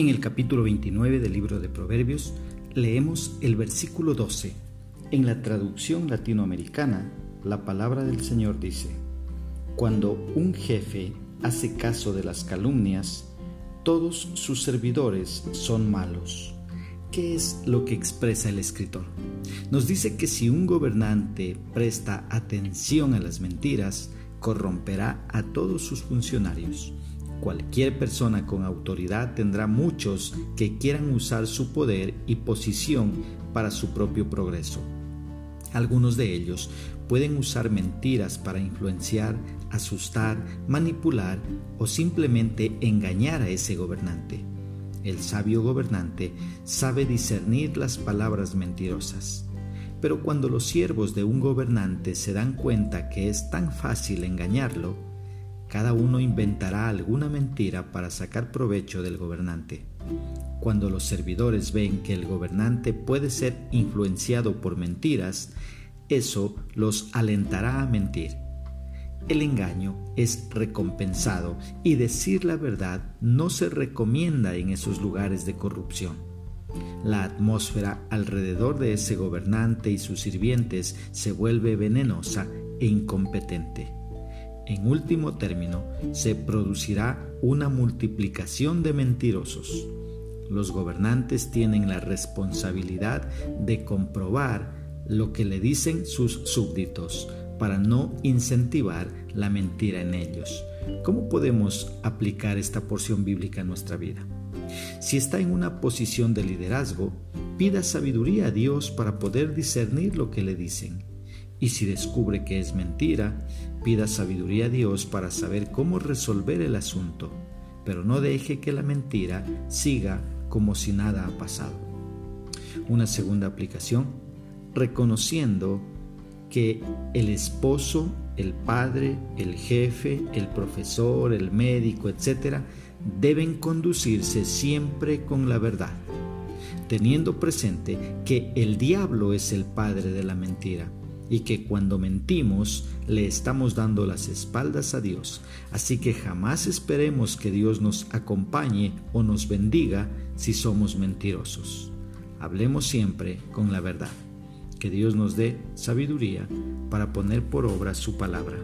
En el capítulo 29 del libro de Proverbios leemos el versículo 12. En la traducción latinoamericana, la palabra del Señor dice, Cuando un jefe hace caso de las calumnias, todos sus servidores son malos. ¿Qué es lo que expresa el escritor? Nos dice que si un gobernante presta atención a las mentiras, corromperá a todos sus funcionarios. Cualquier persona con autoridad tendrá muchos que quieran usar su poder y posición para su propio progreso. Algunos de ellos pueden usar mentiras para influenciar, asustar, manipular o simplemente engañar a ese gobernante. El sabio gobernante sabe discernir las palabras mentirosas. Pero cuando los siervos de un gobernante se dan cuenta que es tan fácil engañarlo, cada uno inventará alguna mentira para sacar provecho del gobernante. Cuando los servidores ven que el gobernante puede ser influenciado por mentiras, eso los alentará a mentir. El engaño es recompensado y decir la verdad no se recomienda en esos lugares de corrupción. La atmósfera alrededor de ese gobernante y sus sirvientes se vuelve venenosa e incompetente. En último término, se producirá una multiplicación de mentirosos. Los gobernantes tienen la responsabilidad de comprobar lo que le dicen sus súbditos para no incentivar la mentira en ellos. ¿Cómo podemos aplicar esta porción bíblica a nuestra vida? Si está en una posición de liderazgo, pida sabiduría a Dios para poder discernir lo que le dicen. Y si descubre que es mentira, pida sabiduría a Dios para saber cómo resolver el asunto, pero no deje que la mentira siga como si nada ha pasado. Una segunda aplicación, reconociendo que el esposo, el padre, el jefe, el profesor, el médico, etc., deben conducirse siempre con la verdad, teniendo presente que el diablo es el padre de la mentira y que cuando mentimos le estamos dando las espaldas a Dios. Así que jamás esperemos que Dios nos acompañe o nos bendiga si somos mentirosos. Hablemos siempre con la verdad. Que Dios nos dé sabiduría para poner por obra su palabra.